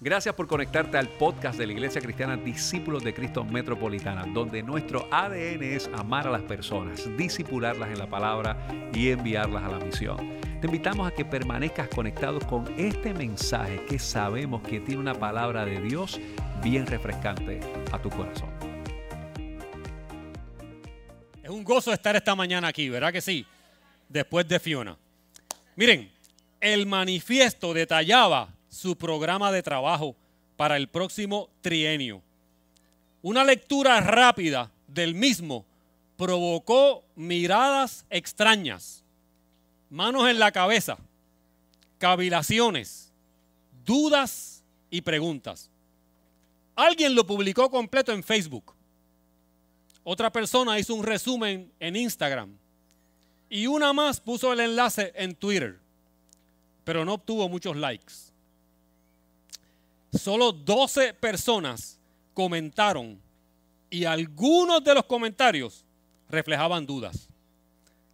Gracias por conectarte al podcast de la Iglesia Cristiana Discípulos de Cristo Metropolitana, donde nuestro ADN es amar a las personas, disipularlas en la palabra y enviarlas a la misión. Te invitamos a que permanezcas conectado con este mensaje que sabemos que tiene una palabra de Dios bien refrescante a tu corazón. Es un gozo estar esta mañana aquí, ¿verdad que sí? Después de Fiona. Miren, el manifiesto detallaba su programa de trabajo para el próximo trienio. Una lectura rápida del mismo provocó miradas extrañas, manos en la cabeza, cavilaciones, dudas y preguntas. Alguien lo publicó completo en Facebook. Otra persona hizo un resumen en Instagram. Y una más puso el enlace en Twitter. Pero no obtuvo muchos likes solo 12 personas comentaron y algunos de los comentarios reflejaban dudas.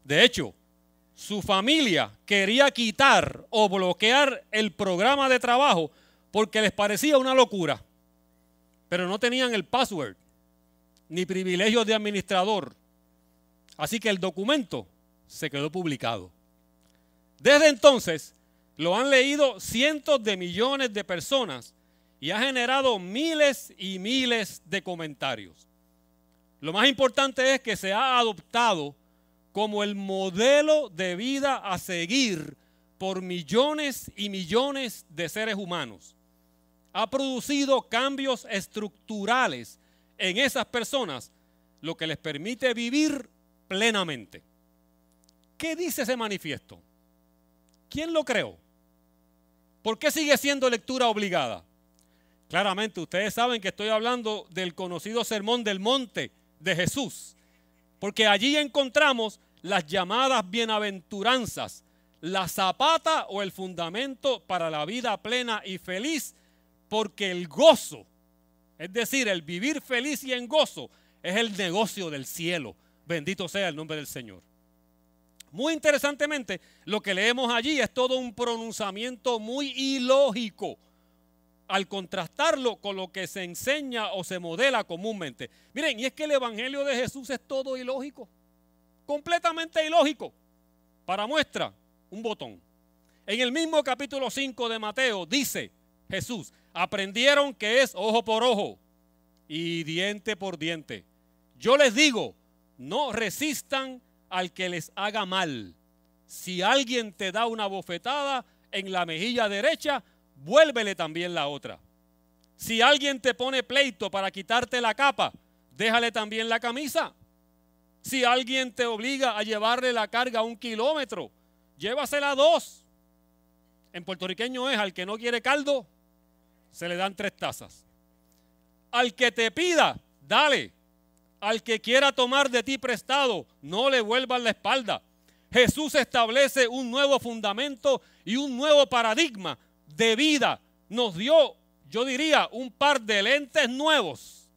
De hecho, su familia quería quitar o bloquear el programa de trabajo porque les parecía una locura, pero no tenían el password ni privilegios de administrador. Así que el documento se quedó publicado. Desde entonces lo han leído cientos de millones de personas y ha generado miles y miles de comentarios. Lo más importante es que se ha adoptado como el modelo de vida a seguir por millones y millones de seres humanos. Ha producido cambios estructurales en esas personas, lo que les permite vivir plenamente. ¿Qué dice ese manifiesto? ¿Quién lo creó? ¿Por qué sigue siendo lectura obligada? Claramente, ustedes saben que estoy hablando del conocido Sermón del Monte de Jesús, porque allí encontramos las llamadas bienaventuranzas, la zapata o el fundamento para la vida plena y feliz, porque el gozo, es decir, el vivir feliz y en gozo, es el negocio del cielo. Bendito sea el nombre del Señor. Muy interesantemente, lo que leemos allí es todo un pronunciamiento muy ilógico al contrastarlo con lo que se enseña o se modela comúnmente. Miren, y es que el Evangelio de Jesús es todo ilógico, completamente ilógico. Para muestra, un botón. En el mismo capítulo 5 de Mateo dice Jesús, aprendieron que es ojo por ojo y diente por diente. Yo les digo, no resistan al que les haga mal. Si alguien te da una bofetada en la mejilla derecha, vuélvele también la otra. Si alguien te pone pleito para quitarte la capa, déjale también la camisa. Si alguien te obliga a llevarle la carga un kilómetro, llévasela dos. En puertorriqueño es al que no quiere caldo, se le dan tres tazas. Al que te pida, dale. Al que quiera tomar de ti prestado, no le vuelvas la espalda. Jesús establece un nuevo fundamento y un nuevo paradigma de vida, nos dio, yo diría, un par de lentes nuevos,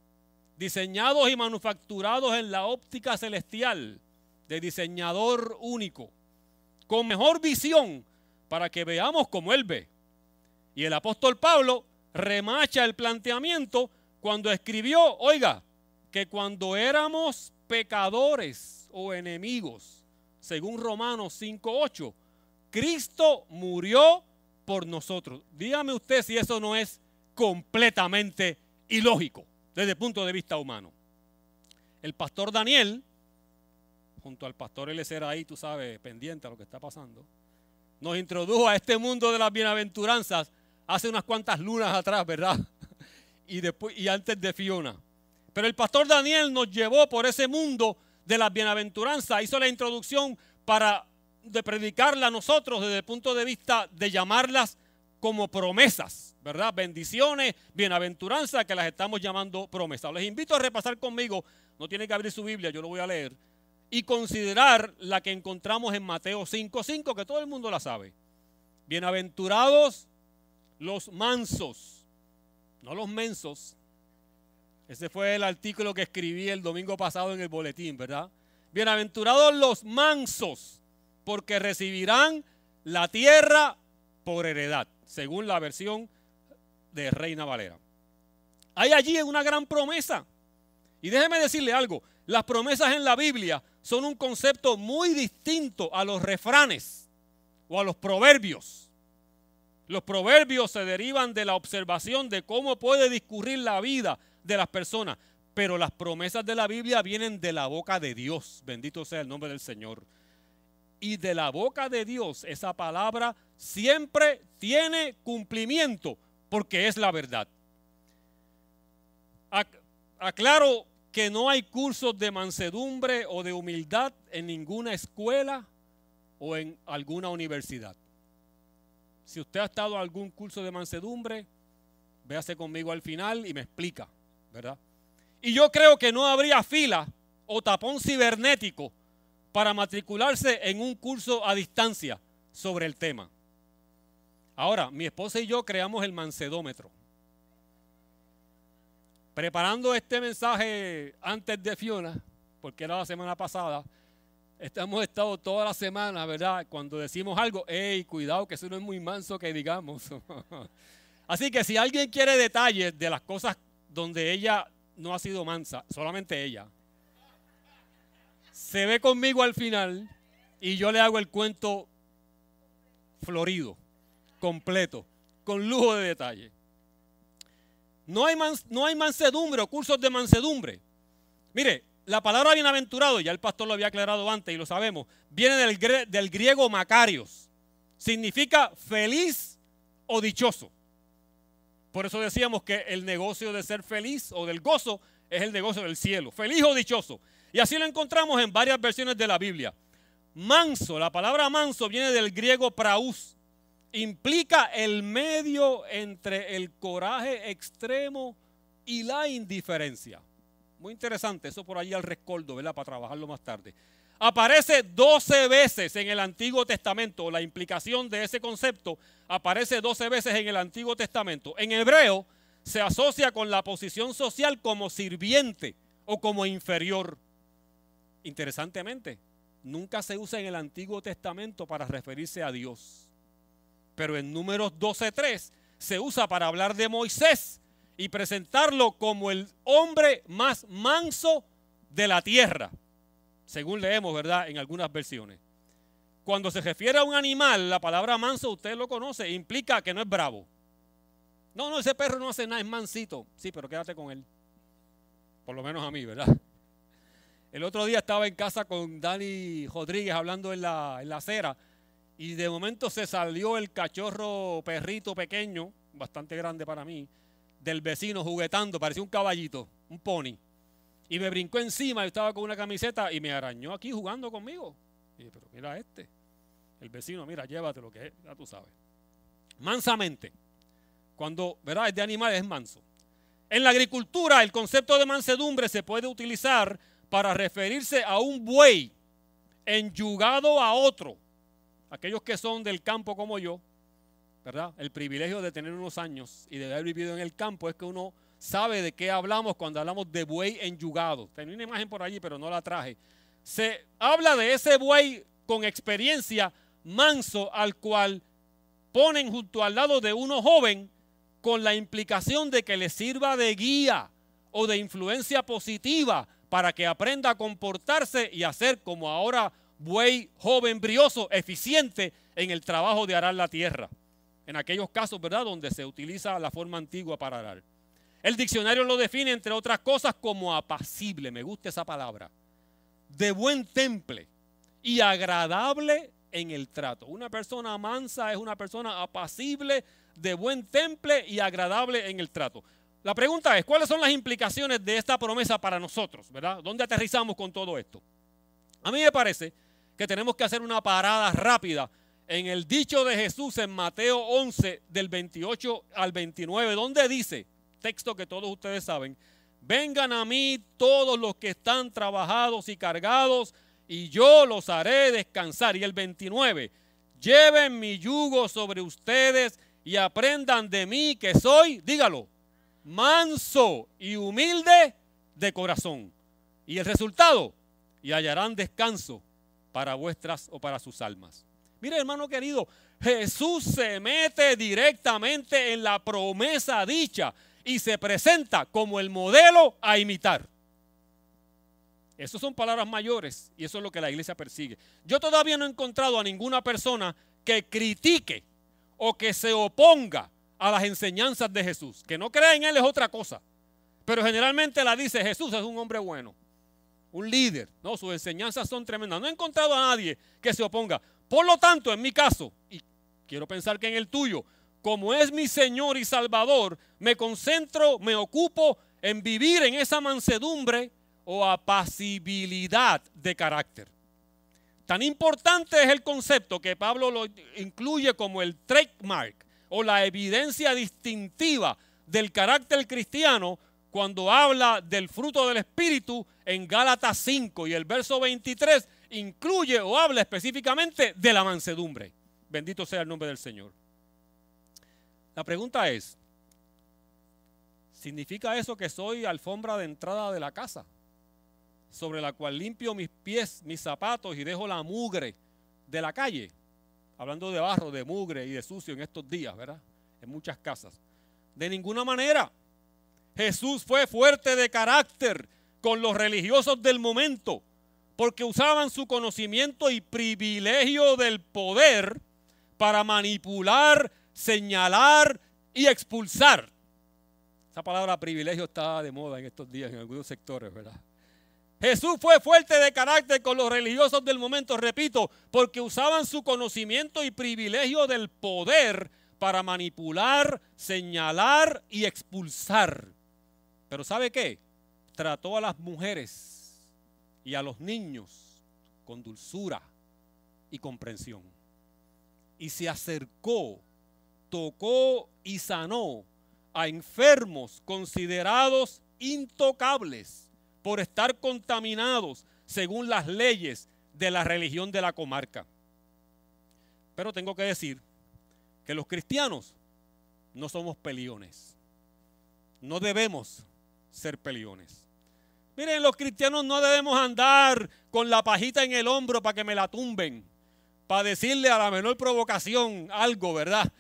diseñados y manufacturados en la óptica celestial, de diseñador único, con mejor visión para que veamos como Él ve. Y el apóstol Pablo remacha el planteamiento cuando escribió, oiga, que cuando éramos pecadores o enemigos, según Romanos 5.8, Cristo murió por nosotros. Dígame usted si eso no es completamente ilógico desde el punto de vista humano. El pastor Daniel, junto al pastor Elecer ahí, tú sabes, pendiente a lo que está pasando, nos introdujo a este mundo de las bienaventuranzas hace unas cuantas lunas atrás, ¿verdad? Y, después, y antes de Fiona. Pero el pastor Daniel nos llevó por ese mundo de las bienaventuranzas, hizo la introducción para de predicarla a nosotros desde el punto de vista de llamarlas como promesas, ¿verdad? Bendiciones, bienaventuranzas que las estamos llamando promesas. Les invito a repasar conmigo, no tiene que abrir su Biblia, yo lo voy a leer, y considerar la que encontramos en Mateo 5.5, que todo el mundo la sabe. Bienaventurados los mansos, no los mensos. Ese fue el artículo que escribí el domingo pasado en el boletín, ¿verdad? Bienaventurados los mansos porque recibirán la tierra por heredad, según la versión de Reina Valera. Hay allí una gran promesa. Y déjeme decirle algo, las promesas en la Biblia son un concepto muy distinto a los refranes o a los proverbios. Los proverbios se derivan de la observación de cómo puede discurrir la vida de las personas, pero las promesas de la Biblia vienen de la boca de Dios. Bendito sea el nombre del Señor. Y de la boca de Dios esa palabra siempre tiene cumplimiento porque es la verdad. Aclaro que no hay cursos de mansedumbre o de humildad en ninguna escuela o en alguna universidad. Si usted ha estado en algún curso de mansedumbre, véase conmigo al final y me explica, ¿verdad? Y yo creo que no habría fila o tapón cibernético para matricularse en un curso a distancia sobre el tema. Ahora, mi esposa y yo creamos el mansedómetro preparando este mensaje antes de Fiona, porque era la semana pasada, hemos estado toda la semana, ¿verdad? Cuando decimos algo, hey, cuidado, que eso no es muy manso que digamos. Así que si alguien quiere detalles de las cosas donde ella no ha sido mansa, solamente ella, se ve conmigo al final y yo le hago el cuento florido, completo, con lujo de detalle. No hay, no hay mansedumbre o cursos de mansedumbre. Mire, la palabra bienaventurado, ya el pastor lo había aclarado antes y lo sabemos, viene del, del griego macarios. Significa feliz o dichoso. Por eso decíamos que el negocio de ser feliz o del gozo es el negocio del cielo. Feliz o dichoso. Y así lo encontramos en varias versiones de la Biblia. Manso, la palabra manso viene del griego praus, implica el medio entre el coraje extremo y la indiferencia. Muy interesante, eso por allí al rescoldo, ¿verdad? Para trabajarlo más tarde. Aparece 12 veces en el Antiguo Testamento, la implicación de ese concepto aparece 12 veces en el Antiguo Testamento. En hebreo se asocia con la posición social como sirviente o como inferior. Interesantemente, nunca se usa en el Antiguo Testamento para referirse a Dios pero en números 12.3 se usa para hablar de Moisés y presentarlo como el hombre más manso de la tierra, según leemos, ¿verdad?, en algunas versiones. Cuando se refiere a un animal, la palabra manso, usted lo conoce, implica que no es bravo. No, no, ese perro no hace nada, es mansito. Sí, pero quédate con él. Por lo menos a mí, ¿verdad? El otro día estaba en casa con Dani Rodríguez hablando en la, en la acera y de momento se salió el cachorro perrito pequeño, bastante grande para mí, del vecino juguetando, parecía un caballito, un pony. Y me brincó encima, yo estaba con una camiseta y me arañó aquí jugando conmigo. Y dije, pero mira este. El vecino, mira, llévate lo que es, ya tú sabes. Mansamente. Cuando, ¿verdad? Es de animales, es manso. En la agricultura, el concepto de mansedumbre se puede utilizar para referirse a un buey enyugado a otro aquellos que son del campo como yo, ¿verdad? El privilegio de tener unos años y de haber vivido en el campo es que uno sabe de qué hablamos cuando hablamos de buey enyugado. Tenía una imagen por allí, pero no la traje. Se habla de ese buey con experiencia manso al cual ponen junto al lado de uno joven con la implicación de que le sirva de guía o de influencia positiva para que aprenda a comportarse y hacer como ahora buey joven, brioso, eficiente en el trabajo de arar la tierra. En aquellos casos, ¿verdad?, donde se utiliza la forma antigua para arar. El diccionario lo define, entre otras cosas, como apacible, me gusta esa palabra, de buen temple y agradable en el trato. Una persona mansa es una persona apacible, de buen temple y agradable en el trato. La pregunta es, ¿cuáles son las implicaciones de esta promesa para nosotros? ¿Verdad? ¿Dónde aterrizamos con todo esto? A mí me parece que tenemos que hacer una parada rápida en el dicho de Jesús en Mateo 11 del 28 al 29, donde dice, texto que todos ustedes saben, vengan a mí todos los que están trabajados y cargados y yo los haré descansar. Y el 29, lleven mi yugo sobre ustedes y aprendan de mí que soy, dígalo, manso y humilde de corazón. Y el resultado, y hallarán descanso para vuestras o para sus almas. Mire, hermano querido, Jesús se mete directamente en la promesa dicha y se presenta como el modelo a imitar. Esas son palabras mayores y eso es lo que la iglesia persigue. Yo todavía no he encontrado a ninguna persona que critique o que se oponga a las enseñanzas de Jesús. Que no crea en Él es otra cosa. Pero generalmente la dice Jesús es un hombre bueno, un líder. No, sus enseñanzas son tremendas. No he encontrado a nadie que se oponga. Por lo tanto, en mi caso, y quiero pensar que en el tuyo, como es mi Señor y Salvador, me concentro, me ocupo en vivir en esa mansedumbre o apacibilidad de carácter. Tan importante es el concepto que Pablo lo incluye como el trademark o la evidencia distintiva del carácter cristiano cuando habla del fruto del Espíritu en Gálatas 5 y el verso 23 incluye o habla específicamente de la mansedumbre. Bendito sea el nombre del Señor. La pregunta es, ¿significa eso que soy alfombra de entrada de la casa? sobre la cual limpio mis pies, mis zapatos y dejo la mugre de la calle. Hablando de barro, de mugre y de sucio en estos días, ¿verdad? En muchas casas. De ninguna manera. Jesús fue fuerte de carácter con los religiosos del momento, porque usaban su conocimiento y privilegio del poder para manipular, señalar y expulsar. Esa palabra privilegio está de moda en estos días en algunos sectores, ¿verdad? Jesús fue fuerte de carácter con los religiosos del momento, repito, porque usaban su conocimiento y privilegio del poder para manipular, señalar y expulsar. Pero ¿sabe qué? Trató a las mujeres y a los niños con dulzura y comprensión. Y se acercó, tocó y sanó a enfermos considerados intocables por estar contaminados según las leyes de la religión de la comarca. Pero tengo que decir que los cristianos no somos peliones. No debemos ser peliones. Miren, los cristianos no debemos andar con la pajita en el hombro para que me la tumben, para decirle a la menor provocación algo, ¿verdad?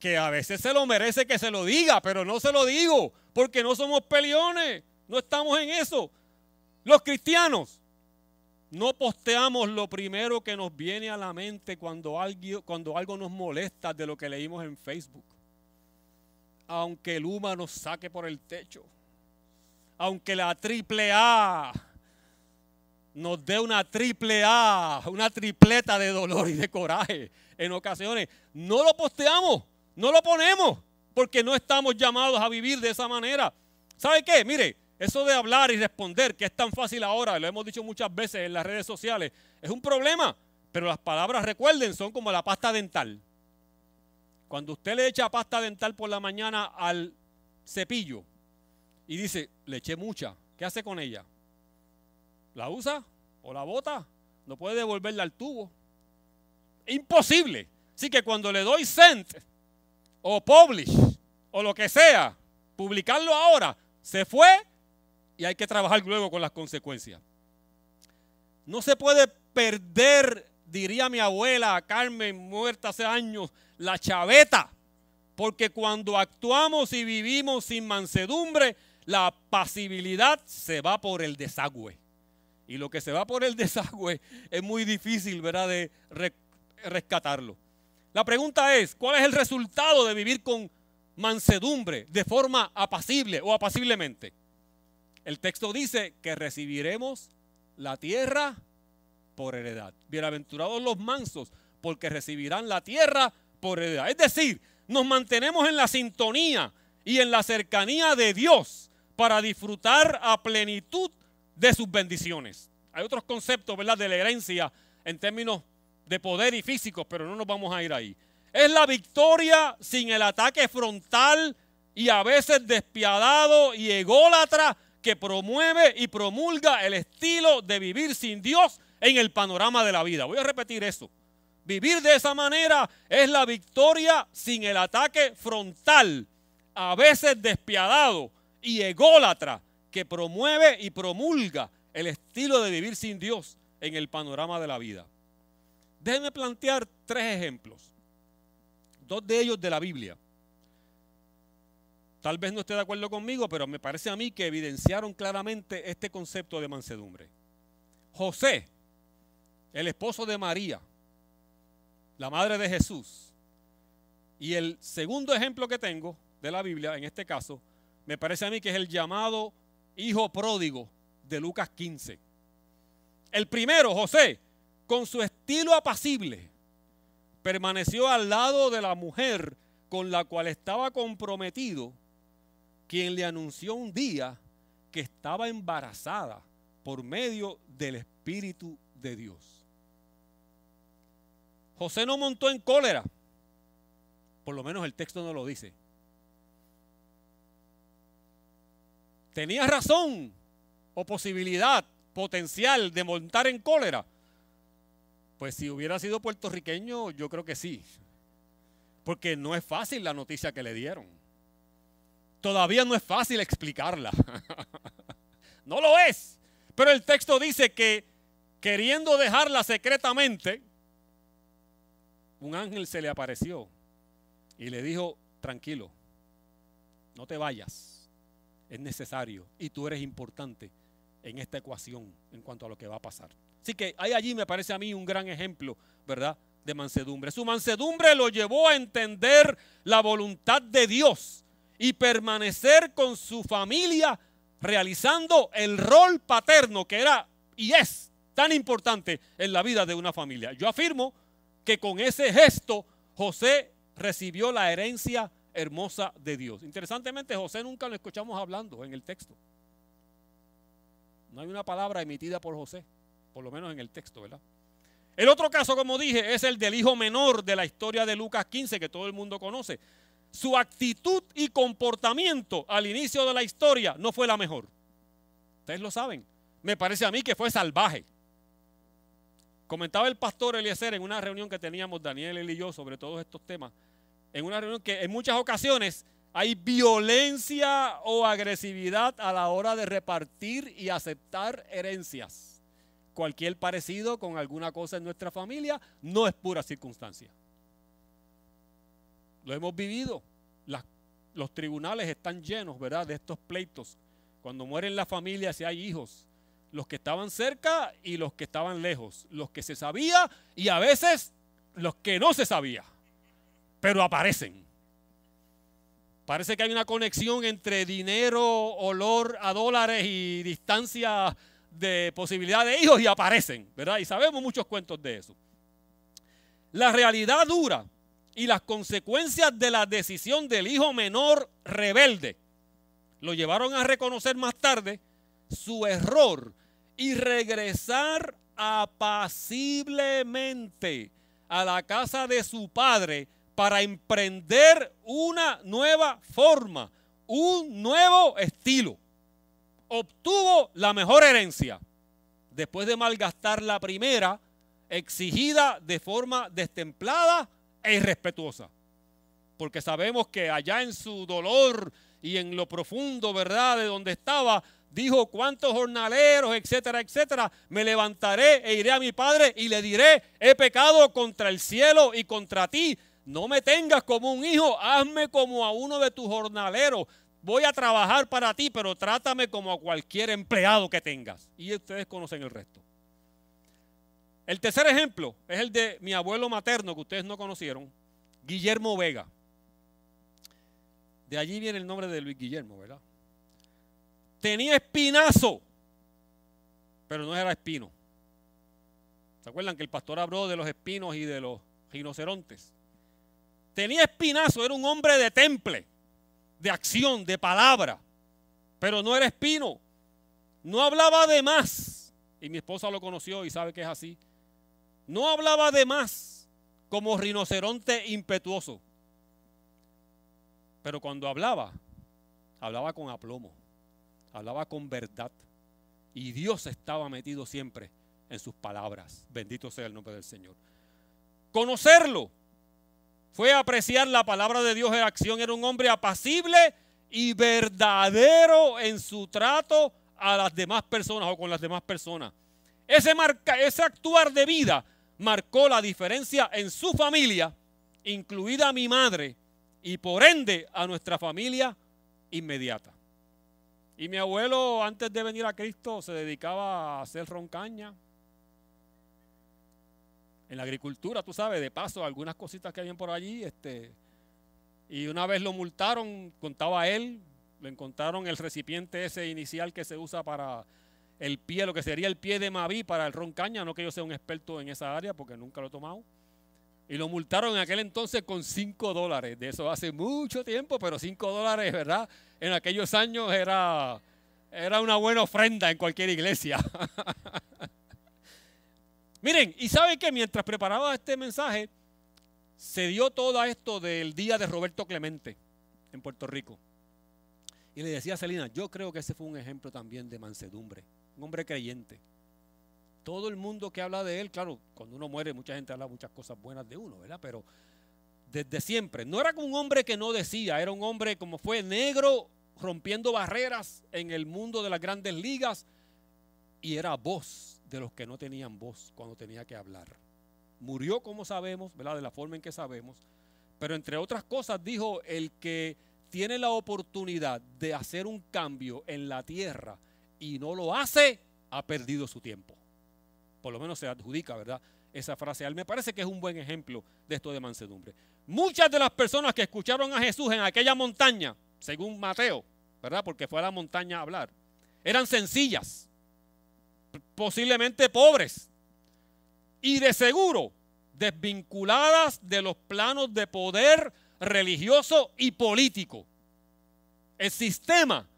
Que a veces se lo merece que se lo diga, pero no se lo digo, porque no somos peliones. No estamos en eso. Los cristianos no posteamos lo primero que nos viene a la mente cuando algo, nos molesta de lo que leímos en Facebook. Aunque el humo nos saque por el techo. Aunque la triple A nos dé una triple A, una tripleta de dolor y de coraje en ocasiones. No lo posteamos, no lo ponemos, porque no estamos llamados a vivir de esa manera. ¿Sabe qué? Mire, eso de hablar y responder, que es tan fácil ahora, lo hemos dicho muchas veces en las redes sociales, es un problema. Pero las palabras, recuerden, son como la pasta dental. Cuando usted le echa pasta dental por la mañana al cepillo y dice, le eché mucha, ¿qué hace con ella? ¿La usa o la bota? No puede devolverla al tubo. Imposible. Así que cuando le doy send o publish o lo que sea, publicarlo ahora, se fue y hay que trabajar luego con las consecuencias. No se puede perder, diría mi abuela Carmen, muerta hace años, la chaveta, porque cuando actuamos y vivimos sin mansedumbre, la pasibilidad se va por el desagüe. Y lo que se va por el desagüe es muy difícil, ¿verdad?, de rescatarlo. La pregunta es, ¿cuál es el resultado de vivir con mansedumbre de forma apacible o apaciblemente? El texto dice que recibiremos la tierra por heredad. Bienaventurados los mansos, porque recibirán la tierra por heredad. Es decir, nos mantenemos en la sintonía y en la cercanía de Dios para disfrutar a plenitud de sus bendiciones. Hay otros conceptos, ¿verdad?, de la herencia en términos de poder y físicos, pero no nos vamos a ir ahí. Es la victoria sin el ataque frontal y a veces despiadado y ególatra que promueve y promulga el estilo de vivir sin Dios en el panorama de la vida. Voy a repetir eso. Vivir de esa manera es la victoria sin el ataque frontal, a veces despiadado y ególatra, que promueve y promulga el estilo de vivir sin Dios en el panorama de la vida. Déjenme plantear tres ejemplos dos de ellos de la Biblia. Tal vez no esté de acuerdo conmigo, pero me parece a mí que evidenciaron claramente este concepto de mansedumbre. José, el esposo de María, la madre de Jesús, y el segundo ejemplo que tengo de la Biblia, en este caso, me parece a mí que es el llamado hijo pródigo de Lucas 15. El primero, José, con su estilo apacible, permaneció al lado de la mujer con la cual estaba comprometido, quien le anunció un día que estaba embarazada por medio del Espíritu de Dios. José no montó en cólera, por lo menos el texto no lo dice. Tenía razón o posibilidad potencial de montar en cólera. Pues si hubiera sido puertorriqueño, yo creo que sí. Porque no es fácil la noticia que le dieron. Todavía no es fácil explicarla. no lo es. Pero el texto dice que queriendo dejarla secretamente, un ángel se le apareció y le dijo, tranquilo, no te vayas, es necesario y tú eres importante en esta ecuación en cuanto a lo que va a pasar. Así que hay allí, me parece a mí, un gran ejemplo, ¿verdad? De mansedumbre. Su mansedumbre lo llevó a entender la voluntad de Dios y permanecer con su familia realizando el rol paterno que era y es tan importante en la vida de una familia. Yo afirmo que con ese gesto José recibió la herencia hermosa de Dios. Interesantemente, José nunca lo escuchamos hablando en el texto. No hay una palabra emitida por José, por lo menos en el texto, ¿verdad? El otro caso, como dije, es el del hijo menor de la historia de Lucas 15, que todo el mundo conoce. Su actitud y comportamiento al inicio de la historia no fue la mejor. Ustedes lo saben. Me parece a mí que fue salvaje. Comentaba el pastor Eliezer en una reunión que teníamos Daniel, él y yo sobre todos estos temas. En una reunión que en muchas ocasiones hay violencia o agresividad a la hora de repartir y aceptar herencias. Cualquier parecido con alguna cosa en nuestra familia no es pura circunstancia. Lo hemos vivido. los tribunales están llenos, ¿verdad?, de estos pleitos. Cuando mueren las familias y hay hijos, los que estaban cerca y los que estaban lejos, los que se sabía y a veces los que no se sabía, pero aparecen. Parece que hay una conexión entre dinero, olor a dólares y distancia de posibilidad de hijos y aparecen, ¿verdad? Y sabemos muchos cuentos de eso. La realidad dura y las consecuencias de la decisión del hijo menor rebelde lo llevaron a reconocer más tarde su error y regresar apaciblemente a la casa de su padre para emprender una nueva forma, un nuevo estilo. Obtuvo la mejor herencia después de malgastar la primera, exigida de forma destemplada e irrespetuosa. Porque sabemos que allá en su dolor y en lo profundo, ¿verdad?, de donde estaba, dijo, ¿cuántos jornaleros, etcétera, etcétera? Me levantaré e iré a mi padre y le diré, he pecado contra el cielo y contra ti. No me tengas como un hijo, hazme como a uno de tus jornaleros. Voy a trabajar para ti, pero trátame como a cualquier empleado que tengas. Y ustedes conocen el resto. El tercer ejemplo es el de mi abuelo materno, que ustedes no conocieron, Guillermo Vega. De allí viene el nombre de Luis Guillermo, ¿verdad? Tenía espinazo, pero no era espino. ¿Se acuerdan que el pastor habló de los espinos y de los rinocerontes? Tenía espinazo, era un hombre de temple, de acción, de palabra, pero no era espino. No hablaba de más. Y mi esposa lo conoció y sabe que es así. No hablaba de más como rinoceronte impetuoso. Pero cuando hablaba, hablaba con aplomo, hablaba con verdad. Y Dios estaba metido siempre en sus palabras. Bendito sea el nombre del Señor. Conocerlo fue apreciar la palabra de Dios en acción. Era un hombre apacible y verdadero en su trato a las demás personas o con las demás personas. Ese, marca, ese actuar de vida marcó la diferencia en su familia incluida mi madre, y por ende a nuestra familia inmediata. Y mi abuelo, antes de venir a Cristo, se dedicaba a hacer roncaña. En la agricultura, tú sabes, de paso, algunas cositas que habían por allí. Este, y una vez lo multaron, contaba él, le encontraron el recipiente ese inicial que se usa para el pie, lo que sería el pie de Maví para el roncaña. No que yo sea un experto en esa área porque nunca lo he tomado. Y lo multaron en aquel entonces con 5 dólares. De eso hace mucho tiempo, pero 5 dólares, ¿verdad? En aquellos años era, era una buena ofrenda en cualquier iglesia. Miren, y saben que mientras preparaba este mensaje, se dio todo esto del día de Roberto Clemente en Puerto Rico. Y le decía a Celina, yo creo que ese fue un ejemplo también de mansedumbre, un hombre creyente todo el mundo que habla de él, claro, cuando uno muere mucha gente habla muchas cosas buenas de uno, ¿verdad? Pero desde siempre, no era un hombre que no decía, era un hombre como fue negro, rompiendo barreras en el mundo de las grandes ligas y era voz de los que no tenían voz cuando tenía que hablar. Murió como sabemos, ¿verdad? De la forma en que sabemos, pero entre otras cosas dijo el que tiene la oportunidad de hacer un cambio en la tierra y no lo hace, ha perdido su tiempo por lo menos se adjudica, ¿verdad? Esa frase. A él me parece que es un buen ejemplo de esto de mansedumbre. Muchas de las personas que escucharon a Jesús en aquella montaña, según Mateo, ¿verdad? Porque fue a la montaña a hablar, eran sencillas, posiblemente pobres y de seguro desvinculadas de los planos de poder religioso y político. El sistema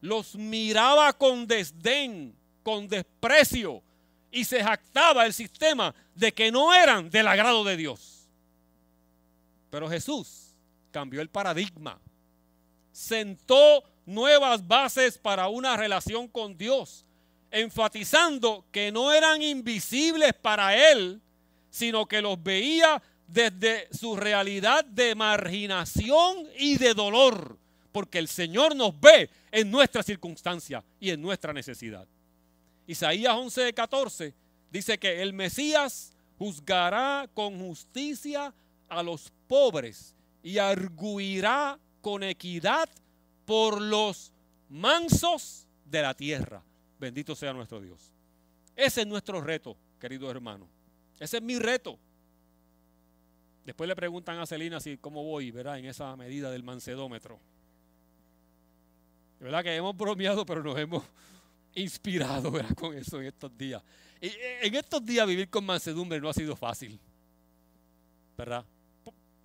los miraba con desdén, con desprecio, y se jactaba el sistema de que no eran del agrado de Dios. Pero Jesús cambió el paradigma, sentó nuevas bases para una relación con Dios, enfatizando que no eran invisibles para Él, sino que los veía desde su realidad de marginación y de dolor, porque el Señor nos ve en nuestra circunstancia y en nuestra necesidad. Isaías 11, 14 dice que el Mesías juzgará con justicia a los pobres y arguirá con equidad por los mansos de la tierra. Bendito sea nuestro Dios. Ese es nuestro reto, querido hermano. Ese es mi reto. Después le preguntan a Celina si cómo voy, ¿verdad? En esa medida del mancedómetro. De verdad que hemos bromeado, pero nos hemos inspirado con eso en estos días. Y eh, en estos días vivir con mansedumbre no ha sido fácil, ¿verdad?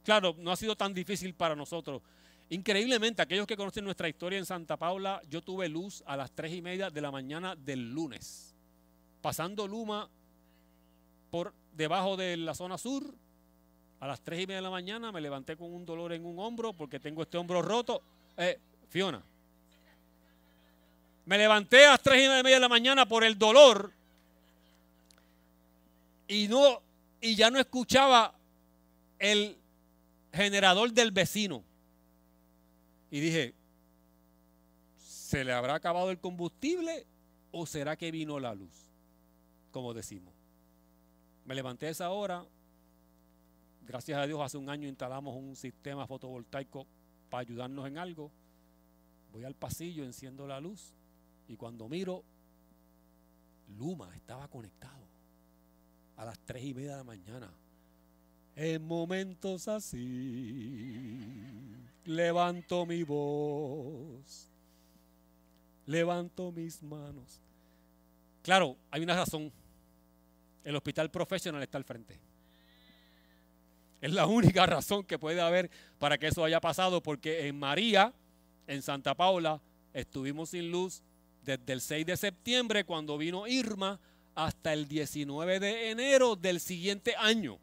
Claro, no ha sido tan difícil para nosotros. Increíblemente, aquellos que conocen nuestra historia en Santa Paula, yo tuve luz a las tres y media de la mañana del lunes, pasando Luma por debajo de la zona sur. A las tres y media de la mañana me levanté con un dolor en un hombro porque tengo este hombro roto. Eh, Fiona, me levanté a las tres y media de la mañana por el dolor y no y ya no escuchaba el generador del vecino. Y dije, ¿se le habrá acabado el combustible o será que vino la luz? Como decimos. Me levanté a esa hora. Gracias a Dios hace un año instalamos un sistema fotovoltaico para ayudarnos en algo. Voy al pasillo, enciendo la luz y cuando miro, Luma estaba conectado a las tres y media de la mañana. En momentos así, levanto mi voz, levanto mis manos. Claro, hay una razón. El hospital profesional está al frente. Es la única razón que puede haber para que eso haya pasado, porque en María, en Santa Paula, estuvimos sin luz desde el 6 de septiembre cuando vino Irma hasta el 19 de enero del siguiente año.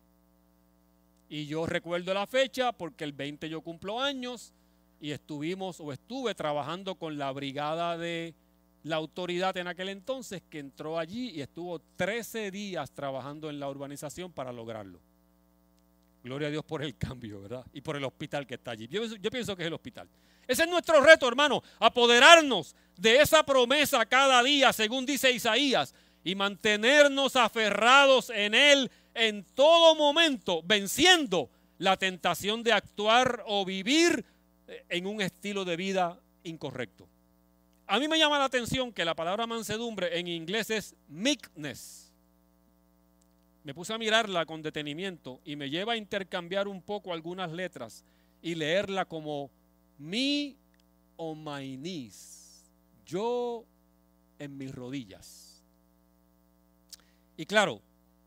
Y yo recuerdo la fecha porque el 20 yo cumplo años y estuvimos o estuve trabajando con la brigada de la autoridad en aquel entonces que entró allí y estuvo 13 días trabajando en la urbanización para lograrlo. Gloria a Dios por el cambio, ¿verdad? Y por el hospital que está allí. Yo, yo pienso que es el hospital. Ese es nuestro reto, hermano, apoderarnos de esa promesa cada día, según dice Isaías, y mantenernos aferrados en Él en todo momento, venciendo la tentación de actuar o vivir eh, en un estilo de vida incorrecto. A mí me llama la atención que la palabra mansedumbre en inglés es meekness. Me puse a mirarla con detenimiento y me lleva a intercambiar un poco algunas letras y leerla como on my knees. Yo en mis rodillas. Y claro,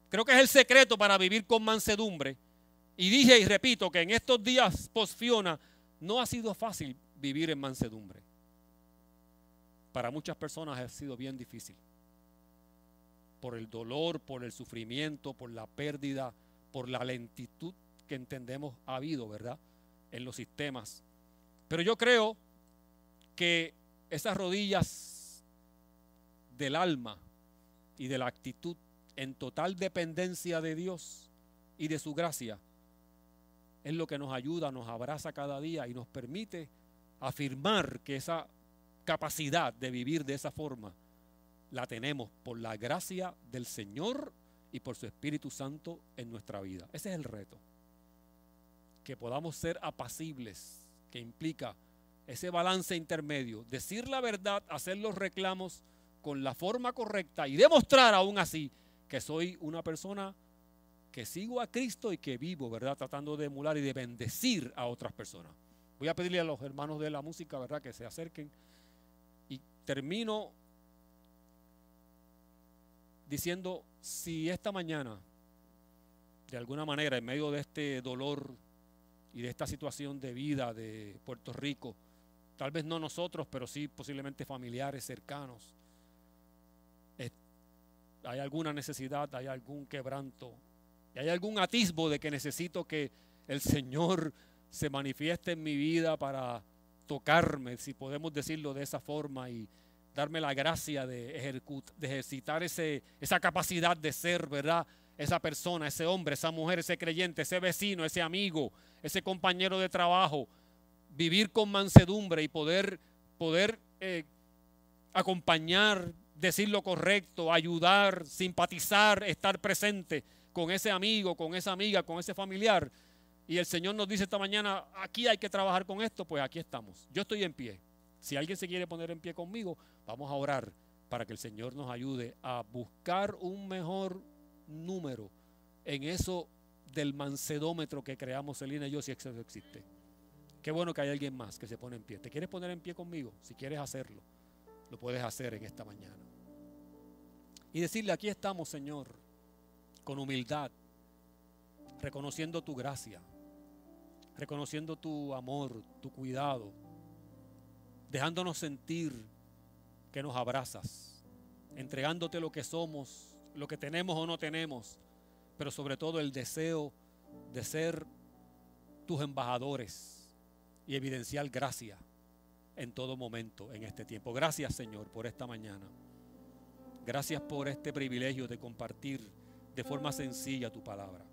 creo que es el secreto para vivir con mansedumbre. Y dije y repito que en estos días post Fiona no ha sido fácil vivir en mansedumbre. Para muchas personas ha sido bien difícil. Por el dolor, por el sufrimiento, por la pérdida, por la lentitud que entendemos ha habido, ¿verdad? En los sistemas. Pero yo creo que esas rodillas del alma y de la actitud en total dependencia de Dios y de su gracia es lo que nos ayuda, nos abraza cada día y nos permite afirmar que esa capacidad de vivir de esa forma la tenemos por la gracia del Señor y por su Espíritu Santo en nuestra vida. Ese es el reto. Que podamos ser apacibles, que implica ese balance intermedio, decir la verdad, hacer los reclamos con la forma correcta y demostrar aún así que soy una persona que sigo a Cristo y que vivo, ¿verdad? Tratando de emular y de bendecir a otras personas. Voy a pedirle a los hermanos de la música, ¿verdad? Que se acerquen. Y termino diciendo, si esta mañana, de alguna manera, en medio de este dolor y de esta situación de vida de Puerto Rico, tal vez no nosotros, pero sí posiblemente familiares cercanos. Hay alguna necesidad, hay algún quebranto, hay algún atisbo de que necesito que el Señor se manifieste en mi vida para tocarme, si podemos decirlo de esa forma, y darme la gracia de, ejercitar ese, esa capacidad de ser, ¿verdad? Esa persona, ese hombre, esa mujer, ese creyente, ese vecino, ese amigo, ese compañero de trabajo, vivir con mansedumbre y poder, poder eh, acompañar, decir lo correcto, ayudar, simpatizar, estar presente con ese amigo, con esa amiga, con ese familiar. Y el Señor nos dice esta mañana, aquí hay que trabajar con esto, pues aquí estamos. Yo estoy en pie. Si alguien se quiere poner en pie conmigo, vamos a orar para que el Señor nos ayude a buscar un mejor número en eso del mansedómetro que creamos Selina y yo, si eso existe. Qué bueno que hay alguien más que se pone en pie. ¿Te quieres poner en pie conmigo? Si quieres hacerlo, lo puedes hacer en esta mañana. Y decirle, aquí estamos, Señor, con humildad, reconociendo tu gracia, reconociendo tu amor, tu cuidado, dejándonos sentir que nos abrazas, entregándote lo que somos, lo que tenemos o no tenemos, pero sobre todo el deseo de ser tus embajadores y evidenciar gracia en todo momento en este tiempo. Gracias Señor por esta mañana. Gracias por este privilegio de compartir de forma sencilla tu palabra.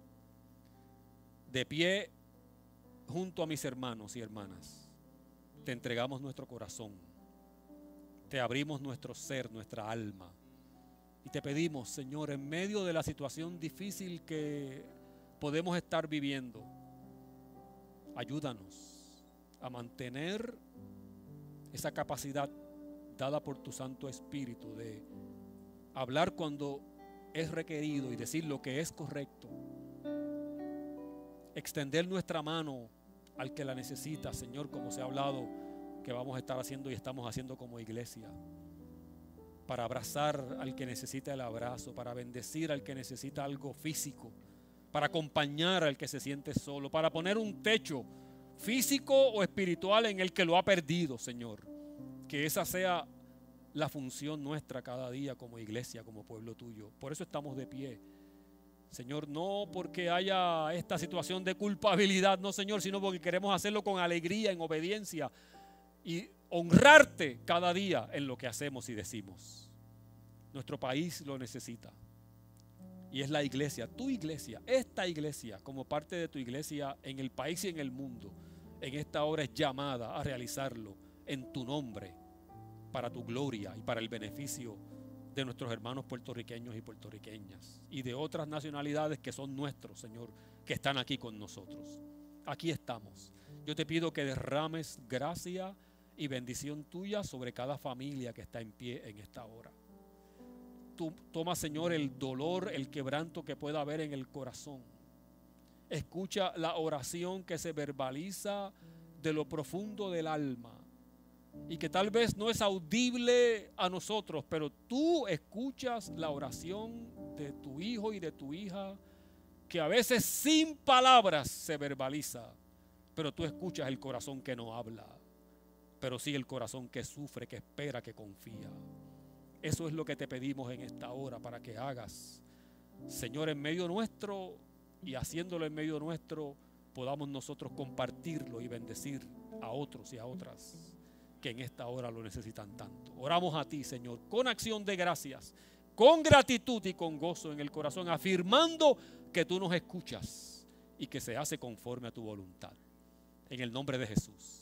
De pie junto a mis hermanos y hermanas, te entregamos nuestro corazón. Te abrimos nuestro ser, nuestra alma. Y te pedimos, Señor, en medio de la situación difícil que podemos estar viviendo, ayúdanos a mantener esa capacidad dada por tu Santo Espíritu de hablar cuando es requerido y decir lo que es correcto. Extender nuestra mano al que la necesita, Señor, como se ha hablado que vamos a estar haciendo y estamos haciendo como iglesia. Para abrazar al que necesita el abrazo, para bendecir al que necesita algo físico, para acompañar al que se siente solo, para poner un techo físico o espiritual en el que lo ha perdido, Señor. Que esa sea la función nuestra cada día como iglesia, como pueblo tuyo. Por eso estamos de pie. Señor, no porque haya esta situación de culpabilidad, no Señor, sino porque queremos hacerlo con alegría, en obediencia y honrarte cada día en lo que hacemos y decimos. Nuestro país lo necesita. Y es la iglesia, tu iglesia, esta iglesia, como parte de tu iglesia en el país y en el mundo, en esta hora es llamada a realizarlo en tu nombre, para tu gloria y para el beneficio de nuestros hermanos puertorriqueños y puertorriqueñas y de otras nacionalidades que son nuestros, Señor, que están aquí con nosotros. Aquí estamos. Yo te pido que derrames gracia y bendición tuya sobre cada familia que está en pie en esta hora. Tú toma, Señor, el dolor, el quebranto que pueda haber en el corazón. Escucha la oración que se verbaliza de lo profundo del alma y que tal vez no es audible a nosotros, pero tú escuchas la oración de tu hijo y de tu hija, que a veces sin palabras se verbaliza, pero tú escuchas el corazón que no habla, pero sí el corazón que sufre, que espera, que confía. Eso es lo que te pedimos en esta hora para que hagas, Señor, en medio nuestro y haciéndolo en medio nuestro, podamos nosotros compartirlo y bendecir a otros y a otras que en esta hora lo necesitan tanto. Oramos a ti, Señor, con acción de gracias, con gratitud y con gozo en el corazón, afirmando que tú nos escuchas y que se hace conforme a tu voluntad. En el nombre de Jesús.